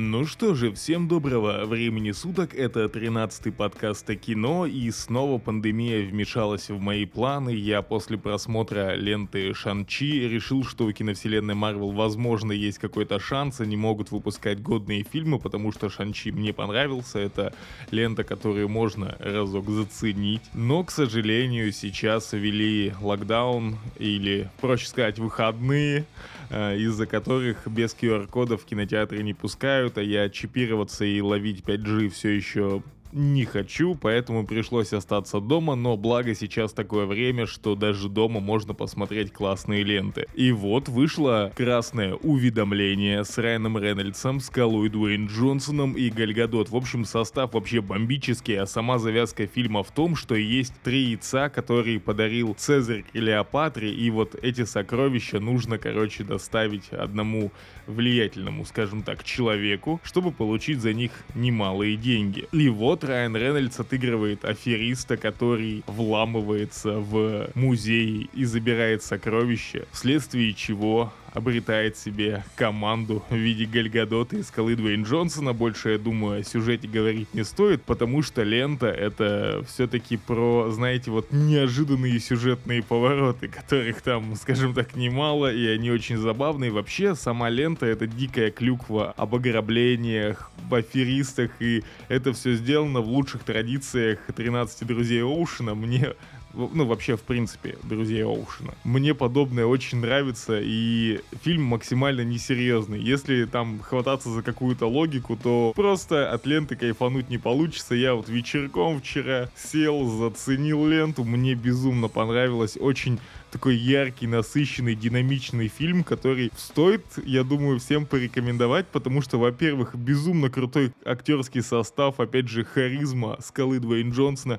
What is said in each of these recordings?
Ну что же, всем доброго. Времени суток, это 13-й подкаст о кино, и снова пандемия вмешалась в мои планы. Я после просмотра ленты Шан-Чи решил, что у киновселенной Марвел возможно есть какой-то шанс, они могут выпускать годные фильмы, потому что Шан-Чи мне понравился, это лента, которую можно разок заценить. Но, к сожалению, сейчас ввели локдаун, или, проще сказать, выходные, э, из-за которых без QR-кодов кинотеатры не пускают, а я чипироваться и ловить 5G все еще не хочу, поэтому пришлось остаться дома, но благо сейчас такое время, что даже дома можно посмотреть классные ленты. И вот вышло красное уведомление с Райаном Рейнольдсом, Скалой Дуэйн Джонсоном и Гальгадот. В общем, состав вообще бомбический, а сама завязка фильма в том, что есть три яйца, которые подарил Цезарь Клеопатре, и вот эти сокровища нужно, короче, доставить одному влиятельному, скажем так, человеку, чтобы получить за них немалые деньги. И вот вот Райан Рейнольдс отыгрывает афериста, который вламывается в музей и забирает сокровища, вследствие чего обретает себе команду в виде Гальгадота и Скалы Дуэйн Джонсона. Больше, я думаю, о сюжете говорить не стоит, потому что лента — это все-таки про, знаете, вот неожиданные сюжетные повороты, которых там, скажем так, немало, и они очень забавные. Вообще, сама лента — это дикая клюква об ограблениях, в аферистах, и это все сделано в лучших традициях 13 друзей Оушена. Мне ну, вообще, в принципе, друзья Оушена. Мне подобное очень нравится, и фильм максимально несерьезный. Если там хвататься за какую-то логику, то просто от ленты кайфануть не получится. Я вот вечерком вчера сел, заценил ленту, мне безумно понравилось. Очень такой яркий, насыщенный, динамичный фильм, который стоит, я думаю, всем порекомендовать, потому что, во-первых, безумно крутой актерский состав, опять же, харизма Скалы Дуэйн Джонсона,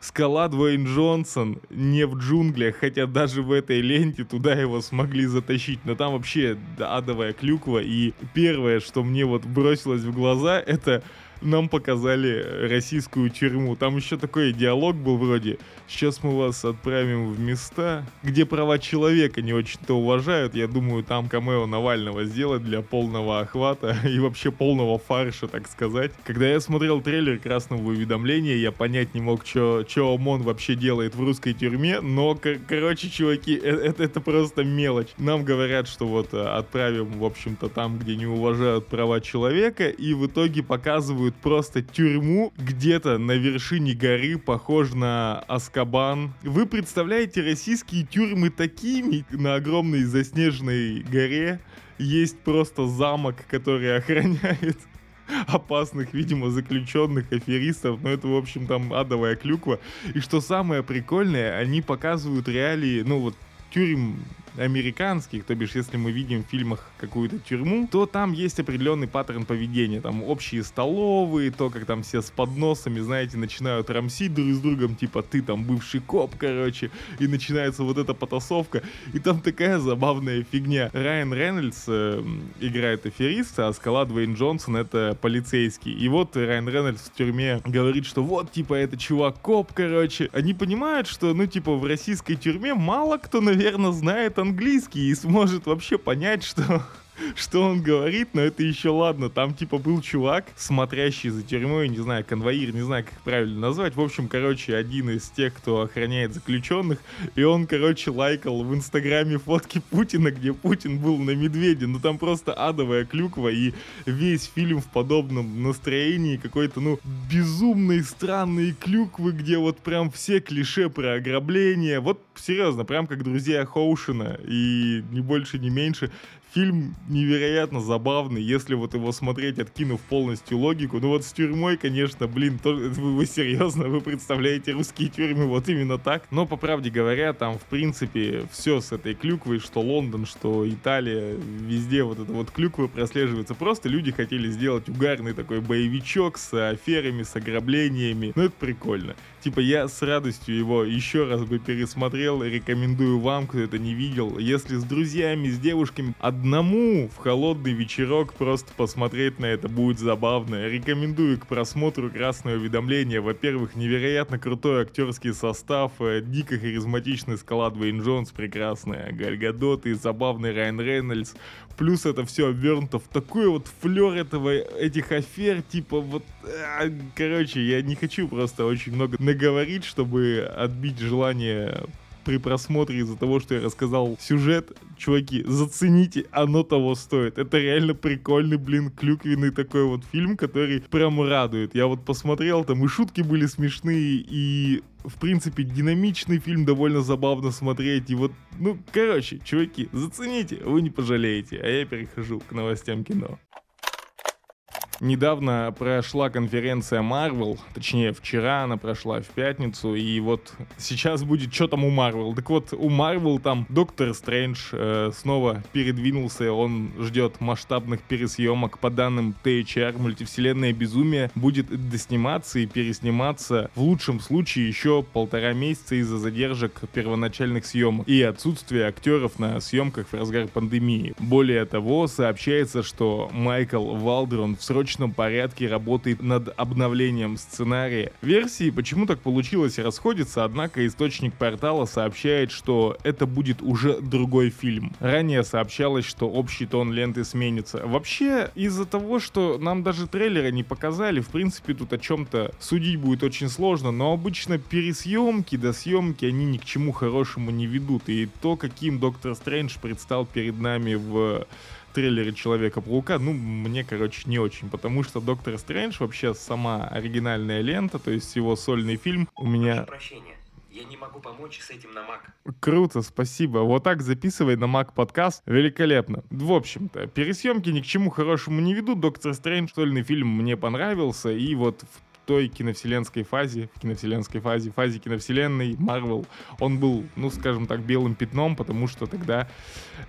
Скала Дуэйн Джонсон не в джунглях, хотя даже в этой ленте туда его смогли затащить. Но там вообще адовая клюква. И первое, что мне вот бросилось в глаза, это нам показали российскую тюрьму. Там еще такой диалог был вроде «Сейчас мы вас отправим в места, где права человека не очень-то уважают». Я думаю, там камео Навального сделать для полного охвата и вообще полного фарша, так сказать. Когда я смотрел трейлер «Красного уведомления», я понять не мог, что ОМОН вообще делает в русской тюрьме, но, короче, чуваки, это, э, это просто мелочь. Нам говорят, что вот э, отправим, в общем-то, там, где не уважают права человека, и в итоге показывают показывают просто тюрьму где-то на вершине горы, похож на Аскабан. Вы представляете российские тюрьмы такими на огромной заснеженной горе? Есть просто замок, который охраняет опасных, видимо, заключенных, аферистов, но это, в общем, там адовая клюква. И что самое прикольное, они показывают реалии, ну вот, тюрем американских, то бишь, если мы видим в фильмах какую-то тюрьму, то там есть определенный паттерн поведения. Там общие столовые, то, как там все с подносами, знаете, начинают рамсить друг с другом, типа, ты там бывший коп, короче, и начинается вот эта потасовка. И там такая забавная фигня. Райан Рейнольдс э, играет афериста, а Скала Дуэйн Джонсон это полицейский. И вот Райан Рейнольдс в тюрьме говорит, что вот, типа, это чувак коп, короче. Они понимают, что, ну, типа, в российской тюрьме мало кто, наверное, знает английский и сможет вообще понять, что что он говорит, но это еще ладно. Там типа был чувак, смотрящий за тюрьмой, не знаю, конвоир, не знаю, как правильно назвать. В общем, короче, один из тех, кто охраняет заключенных, и он, короче, лайкал в инстаграме фотки Путина, где Путин был на медведе. Ну там просто адовая клюква, и весь фильм в подобном настроении какой-то, ну, безумные странные клюквы, где вот прям все клише про ограбление. Вот серьезно, прям как друзья Хоушина, и не больше, не меньше. Фильм невероятно забавный, если вот его смотреть, откинув полностью логику. Ну вот с тюрьмой, конечно, блин, то, вы, вы серьезно, вы представляете русские тюрьмы вот именно так? Но, по правде говоря, там, в принципе, все с этой клюквой, что Лондон, что Италия, везде вот это вот клюквы прослеживается. Просто люди хотели сделать угарный такой боевичок с аферами, с ограблениями. Ну, это прикольно. Типа я с радостью его еще раз бы пересмотрел, рекомендую вам, кто это не видел. Если с друзьями, с девушками, одному в холодный вечерок просто посмотреть на это будет забавно. Рекомендую к просмотру красное уведомление. Во-первых, невероятно крутой актерский состав, э, дико харизматичный скала Дуэйн Джонс прекрасная, Гальгадот и забавный Райан Рейнольдс. Плюс это все обернуто в такой вот флер этого, этих афер, типа вот... А, короче, я не хочу просто очень много наговорить, чтобы отбить желание при просмотре из-за того, что я рассказал сюжет, чуваки, зацените, оно того стоит. Это реально прикольный, блин, клюквенный такой вот фильм, который прям радует. Я вот посмотрел, там и шутки были смешные, и в принципе, динамичный фильм, довольно забавно смотреть. И вот, ну, короче, чуваки, зацените, вы не пожалеете. А я перехожу к новостям кино. Недавно прошла конференция Marvel, точнее вчера она прошла в пятницу, и вот сейчас будет что там у Marvel. Так вот, у Marvel там Доктор Стрэндж э, снова передвинулся, он ждет масштабных пересъемок по данным THR, мультивселенная безумие будет досниматься и пересниматься в лучшем случае еще полтора месяца из-за задержек первоначальных съемок и отсутствия актеров на съемках в разгар пандемии. Более того, сообщается, что Майкл Валдрон в срочном срочном порядке работает над обновлением сценария. Версии, почему так получилось, расходятся, однако источник портала сообщает, что это будет уже другой фильм. Ранее сообщалось, что общий тон ленты сменится. Вообще, из-за того, что нам даже трейлера не показали, в принципе, тут о чем-то судить будет очень сложно, но обычно пересъемки до съемки, они ни к чему хорошему не ведут. И то, каким Доктор Стрэндж предстал перед нами в трейлере Человека-паука, ну, мне, короче, не очень, потому что Доктор Стрэндж вообще сама оригинальная лента, то есть его сольный фильм у меня... прощения. Я не могу помочь с этим на Mac. Круто, спасибо. Вот так записывай на Mac подкаст. Великолепно. В общем-то, пересъемки ни к чему хорошему не ведут. Доктор Стрэндж, сольный фильм мне понравился. И вот в той киновселенской фазе, в киновселенской фазе, фазе киновселенной, Марвел, он был, ну, скажем так, белым пятном, потому что тогда,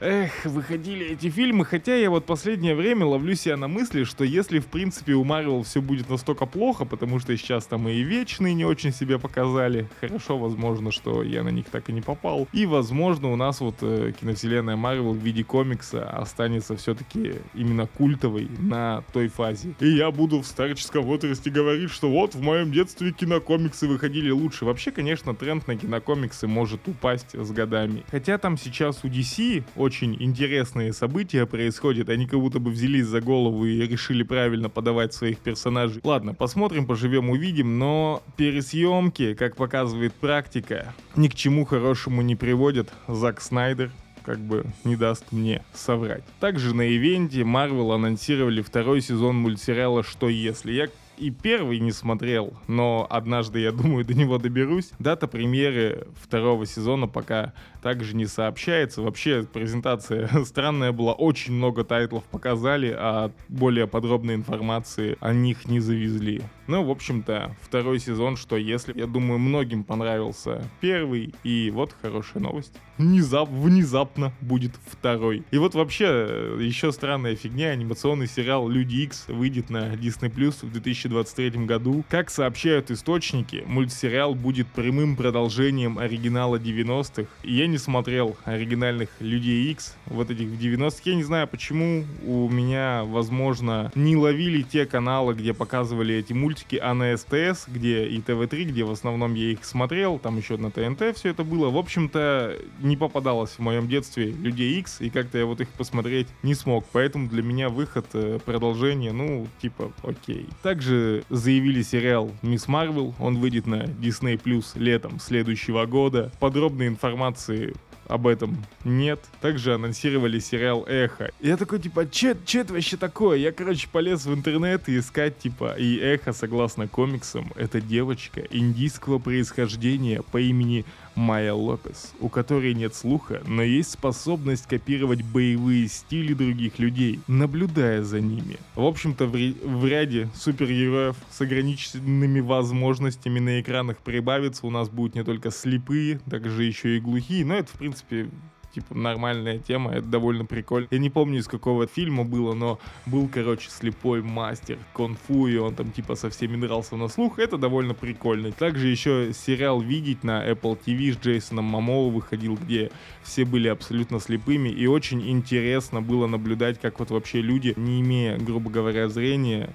эх, выходили эти фильмы, хотя я вот последнее время ловлю себя на мысли, что если, в принципе, у Марвел все будет настолько плохо, потому что сейчас там и Вечные не очень себя показали, хорошо, возможно, что я на них так и не попал, и, возможно, у нас вот э, киновселенная Марвел в виде комикса останется все-таки именно культовой на той фазе. И я буду в старческом возрасте говорить, что вот в моем детстве кинокомиксы выходили лучше. Вообще, конечно, тренд на кинокомиксы может упасть с годами. Хотя там сейчас у DC очень интересные события происходят. Они как будто бы взялись за голову и решили правильно подавать своих персонажей. Ладно, посмотрим, поживем, увидим. Но пересъемки, как показывает практика, ни к чему хорошему не приводят. Зак Снайдер как бы не даст мне соврать. Также на ивенте Marvel анонсировали второй сезон мультсериала «Что если?». Я и первый не смотрел, но однажды, я думаю, до него доберусь. Дата премьеры второго сезона пока также не сообщается. Вообще, презентация странная была, очень много тайтлов показали, а более подробной информации о них не завезли. Ну, в общем-то, второй сезон, что если, я думаю, многим понравился первый, и вот хорошая новость. Внезап, внезапно будет второй. И вот вообще, еще странная фигня, анимационный сериал Люди X выйдет на Disney Plus в 2023 году. Как сообщают источники, мультсериал будет прямым продолжением оригинала 90-х. И я не смотрел оригинальных Людей X, вот этих в 90-х. Я не знаю, почему у меня, возможно, не ловили те каналы, где показывали эти мультики, а на СТС, где и ТВ-3, где в основном я их смотрел, там еще на ТНТ все это было. В общем-то, не попадалось в моем детстве Людей X, и как-то я вот их посмотреть не смог. Поэтому для меня выход э, продолжения, ну, типа, окей. Также заявили сериал Мисс Марвел, он выйдет на Disney Plus летом следующего года. Подробной информации об этом нет. Также анонсировали сериал «Эхо». Я такой, типа, че, че это вообще такое? Я, короче, полез в интернет и искать, типа, и «Эхо», согласно комиксам, это девочка индийского происхождения по имени Майя Лопес, у которой нет слуха, но есть способность копировать боевые стили других людей, наблюдая за ними. В общем-то, в, в ряде супергероев с ограниченными возможностями на экранах прибавится, у нас будут не только слепые, также еще и глухие, но это, в принципе, типа, нормальная тема, это довольно прикольно. Я не помню, из какого фильма было, но был, короче, слепой мастер конфу, и он там, типа, со всеми дрался на слух. Это довольно прикольно. Также еще сериал «Видеть» на Apple TV с Джейсоном Мамоу выходил, где все были абсолютно слепыми, и очень интересно было наблюдать, как вот вообще люди, не имея, грубо говоря, зрения,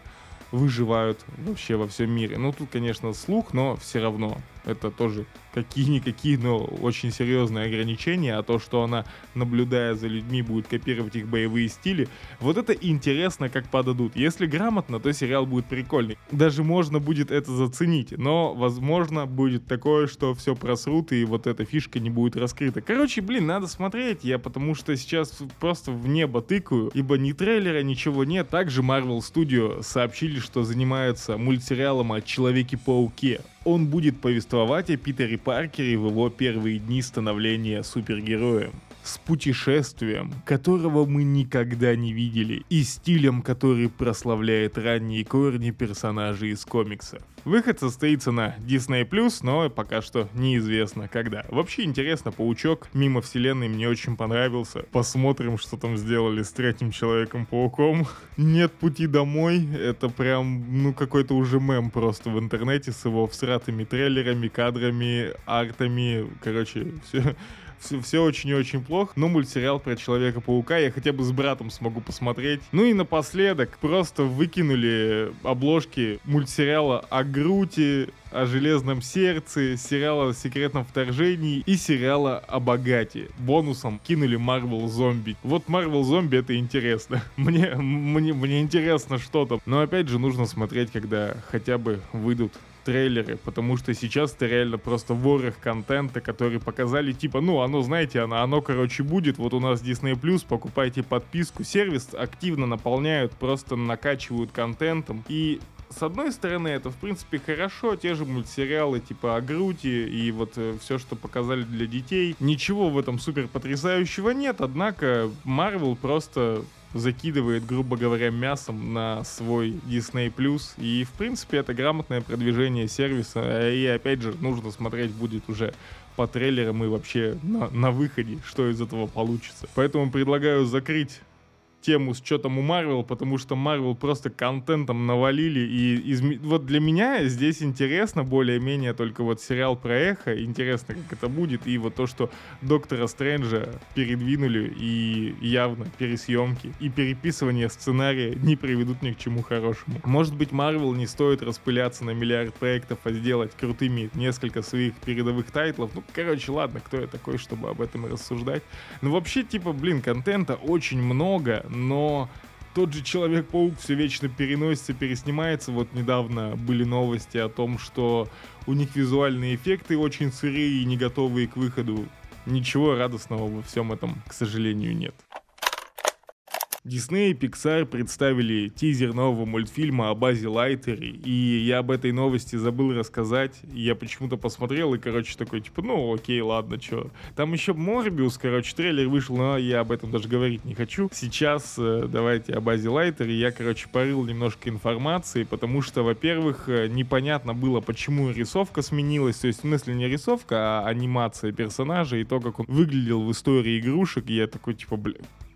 выживают вообще во всем мире. Ну, тут, конечно, слух, но все равно это тоже какие-никакие, но очень серьезные ограничения, а то, что она, наблюдая за людьми, будет копировать их боевые стили, вот это интересно, как подадут. Если грамотно, то сериал будет прикольный. Даже можно будет это заценить, но, возможно, будет такое, что все просрут, и вот эта фишка не будет раскрыта. Короче, блин, надо смотреть, я потому что сейчас просто в небо тыкаю, ибо ни трейлера, ничего нет. Также Marvel Studio сообщили, что занимаются мультсериалом о Человеке-пауке он будет повествовать о Питере Паркере в его первые дни становления супергероем с путешествием, которого мы никогда не видели, и стилем, который прославляет ранние корни персонажей из комикса. Выход состоится на Disney+, но пока что неизвестно когда. Вообще интересно, Паучок мимо вселенной мне очень понравился. Посмотрим, что там сделали с третьим Человеком-пауком. Нет пути домой, это прям, ну, какой-то уже мем просто в интернете с его всратыми трейлерами, кадрами, артами, короче, все все, все очень и очень плохо. Но мультсериал про Человека-паука я хотя бы с братом смогу посмотреть. Ну и напоследок просто выкинули обложки мультсериала о Груте, о Железном Сердце, сериала о Секретном Вторжении и сериала о Богате. Бонусом кинули Marvel Зомби. Вот Marvel Зомби это интересно. Мне, мне, мне интересно что там. Но опять же нужно смотреть, когда хотя бы выйдут трейлеры, потому что сейчас это реально просто ворох контента, который показали, типа, ну, оно, знаете, оно, оно, короче, будет, вот у нас Disney+, покупайте подписку, сервис активно наполняют, просто накачивают контентом, и с одной стороны, это, в принципе, хорошо, те же мультсериалы типа о Груте и вот э, все, что показали для детей. Ничего в этом супер потрясающего нет, однако Marvel просто закидывает, грубо говоря, мясом на свой Disney+. И, в принципе, это грамотное продвижение сервиса. И, опять же, нужно смотреть будет уже по трейлерам и вообще на, на выходе, что из этого получится. Поэтому предлагаю закрыть тему с что там у Марвел, потому что Марвел просто контентом навалили. И изме... вот для меня здесь интересно более-менее только вот сериал про Эхо. Интересно, как это будет. И вот то, что Доктора Стрэнджа передвинули и явно пересъемки и переписывание сценария не приведут ни к чему хорошему. Может быть, Марвел не стоит распыляться на миллиард проектов, а сделать крутыми несколько своих передовых тайтлов. Ну, короче, ладно, кто я такой, чтобы об этом рассуждать. Но вообще, типа, блин, контента очень много, но тот же Человек-паук все вечно переносится, переснимается. Вот недавно были новости о том, что у них визуальные эффекты очень сырые и не готовые к выходу. Ничего радостного во всем этом, к сожалению, нет. Дисней и Pixar представили тизер нового мультфильма о базе Лайтере, и я об этой новости забыл рассказать. Я почему-то посмотрел и, короче, такой, типа, ну окей, ладно, чё. Там еще Морбиус, короче, трейлер вышел, но я об этом даже говорить не хочу. Сейчас э, давайте о базе Лайтере. Я, короче, порыл немножко информации, потому что, во-первых, э, непонятно было, почему рисовка сменилась. То есть, в смысле, не рисовка, а анимация персонажа и то, как он выглядел в истории игрушек. Я такой, типа, бля,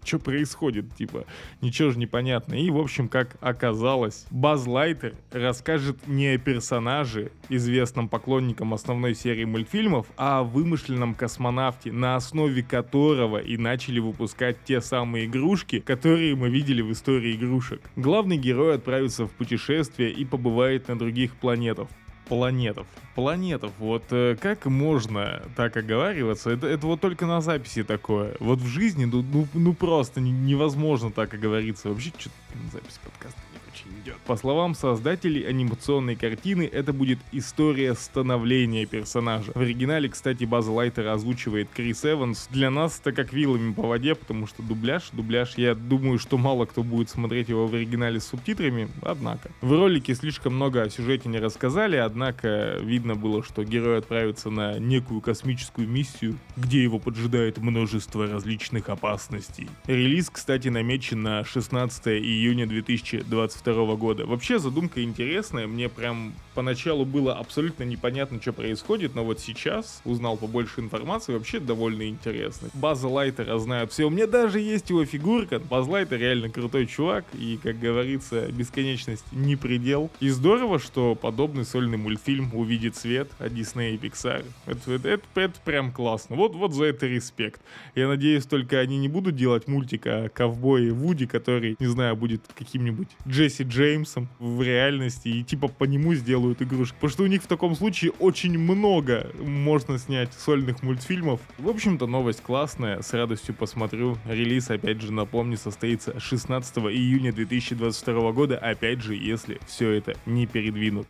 что происходит, типа, ничего же не понятно. И, в общем, как оказалось, Баз Лайтер расскажет не о персонаже, известном поклонникам основной серии мультфильмов, а о вымышленном космонавте, на основе которого и начали выпускать те самые игрушки, которые мы видели в истории игрушек. Главный герой отправится в путешествие и побывает на других планетах планетов. Планетов. Вот э, как можно так оговариваться? Это, это вот только на записи такое. Вот в жизни, ну, ну, ну просто невозможно так оговориться. Вообще, что-то запись подкаста очень идет. По словам создателей анимационной картины, это будет история становления персонажа. В оригинале, кстати, База Лайтера озвучивает Крис Эванс. Для нас это как вилами по воде, потому что дубляж, дубляж, я думаю, что мало кто будет смотреть его в оригинале с субтитрами, однако. В ролике слишком много о сюжете не рассказали, однако видно было, что герой отправится на некую космическую миссию, где его поджидает множество различных опасностей. Релиз, кстати, намечен на 16 июня 2022 2022 года. Вообще задумка интересная, мне прям поначалу было абсолютно непонятно, что происходит, но вот сейчас узнал побольше информации, вообще довольно интересно. База Лайтера знают все, у меня даже есть его фигурка, Баз Лайтер реально крутой чувак, и, как говорится, бесконечность не предел. И здорово, что подобный сольный мультфильм увидит свет от Disney и Pixar. Это, это, это, это прям классно. Вот, вот за это респект. Я надеюсь, только они не будут делать мультик о ковбое Вуди, который, не знаю, будет каким-нибудь Джесси Джеймсом в реальности, и типа по нему сделают игрушки. Потому что у них в таком случае очень много можно снять сольных мультфильмов. В общем-то, новость классная, с радостью посмотрю. Релиз, опять же, напомню, состоится 16 июня 2022 года, опять же, если все это не передвинут.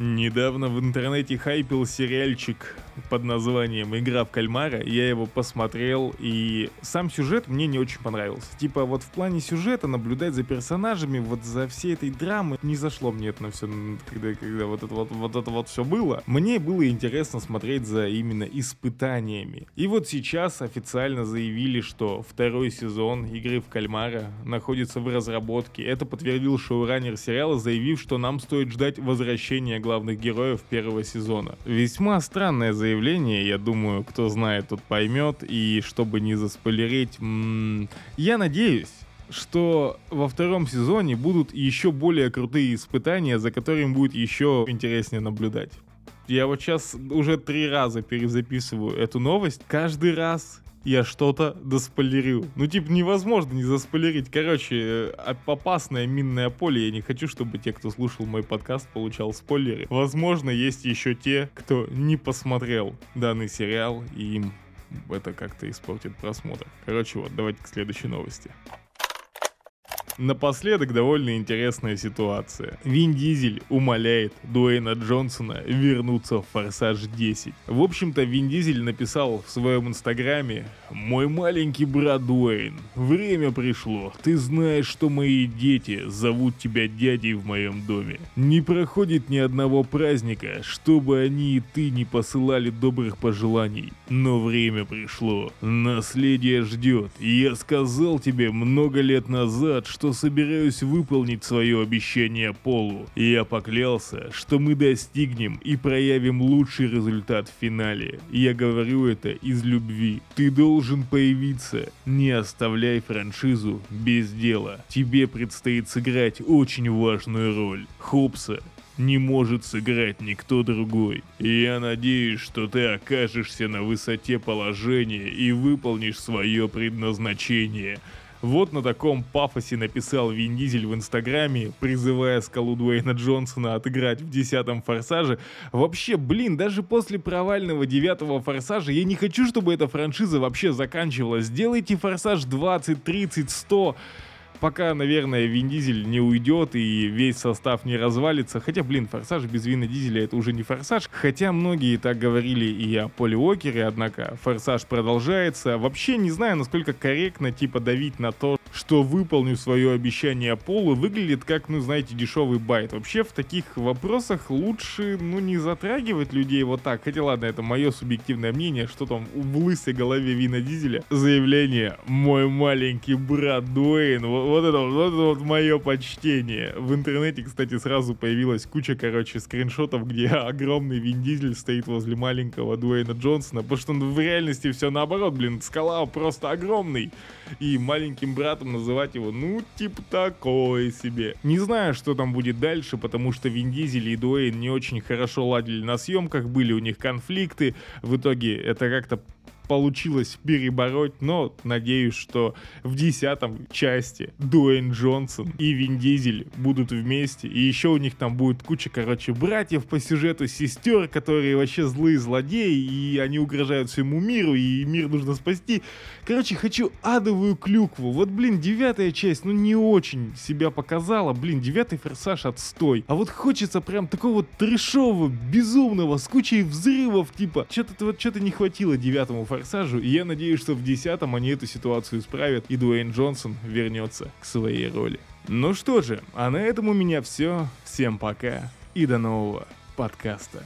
Недавно в интернете хайпил сериальчик под названием «Игра в кальмара». Я его посмотрел, и сам сюжет мне не очень понравился. Типа вот в плане сюжета наблюдать за персонажами, вот за всей этой драмы, не зашло мне это на все, когда, когда вот это вот, вот это вот все было. Мне было интересно смотреть за именно испытаниями. И вот сейчас официально заявили, что второй сезон «Игры в кальмара» находится в разработке. Это подтвердил шоураннер сериала, заявив, что нам стоит ждать возвращения главных героев первого сезона. Весьма странное заявление, я думаю, кто знает, тот поймет, и чтобы не заспойлерить, м- я надеюсь, что во втором сезоне будут еще более крутые испытания, за которыми будет еще интереснее наблюдать. Я вот сейчас уже три раза перезаписываю эту новость. Каждый раз я что-то доспойлерил. Ну, типа, невозможно не заспойлерить. Короче, э, опасное минное поле. Я не хочу, чтобы те, кто слушал мой подкаст, получал спойлеры. Возможно, есть еще те, кто не посмотрел данный сериал, и им это как-то испортит просмотр. Короче, вот, давайте к следующей новости. Напоследок довольно интересная ситуация. Вин Дизель умоляет Дуэйна Джонсона вернуться в Форсаж 10. В общем-то, Вин Дизель написал в своем инстаграме «Мой маленький брат Дуэйн, время пришло. Ты знаешь, что мои дети зовут тебя дядей в моем доме. Не проходит ни одного праздника, чтобы они и ты не посылали добрых пожеланий. Но время пришло. Наследие ждет. Я сказал тебе много лет назад, что что собираюсь выполнить свое обещание Полу. Я поклялся, что мы достигнем и проявим лучший результат в финале. Я говорю это из любви. Ты должен появиться. Не оставляй франшизу без дела. Тебе предстоит сыграть очень важную роль. Хопса не может сыграть никто другой. И я надеюсь, что ты окажешься на высоте положения и выполнишь свое предназначение. Вот на таком пафосе написал Вин Дизель в Инстаграме, призывая скалу Дуэйна Джонсона отыграть в десятом Форсаже. Вообще, блин, даже после провального девятого Форсажа я не хочу, чтобы эта франшиза вообще заканчивалась. Сделайте Форсаж 20, 30, 100 пока, наверное, Вин Дизель не уйдет и весь состав не развалится. Хотя, блин, Форсаж без Вина Дизеля это уже не Форсаж. Хотя многие так говорили и о Поле Уокере, однако Форсаж продолжается. Вообще не знаю, насколько корректно типа давить на то, что выполню свое обещание Полу, выглядит как, ну, знаете, дешевый байт. Вообще в таких вопросах лучше, ну, не затрагивать людей вот так. Хотя ладно, это мое субъективное мнение, что там в лысой голове Вина Дизеля. Заявление «Мой маленький брат Дуэйн», вот это вот, это вот мое почтение. В интернете, кстати, сразу появилась куча, короче, скриншотов, где огромный Вин Дизель стоит возле маленького Дуэйна Джонсона, потому что в реальности все наоборот, блин, скала просто огромный. И маленьким братом называть его, ну, типа такое себе. Не знаю, что там будет дальше, потому что Вин Дизель и Дуэйн не очень хорошо ладили на съемках, были у них конфликты. В итоге это как-то получилось перебороть, но надеюсь, что в десятом части Дуэйн Джонсон и Вин Дизель будут вместе, и еще у них там будет куча, короче, братьев по сюжету, сестер, которые вообще злые злодеи, и они угрожают всему миру, и мир нужно спасти. Короче, хочу адовую клюкву. Вот, блин, девятая часть, ну не очень себя показала, блин, девятый форсаж отстой. А вот хочется прям такого трешового, безумного, с кучей взрывов, типа, что-то вот что-то не хватило девятому форсажу Форсажу, и я надеюсь, что в десятом они эту ситуацию исправят, и Дуэйн Джонсон вернется к своей роли. Ну что же, а на этом у меня все. Всем пока и до нового подкаста.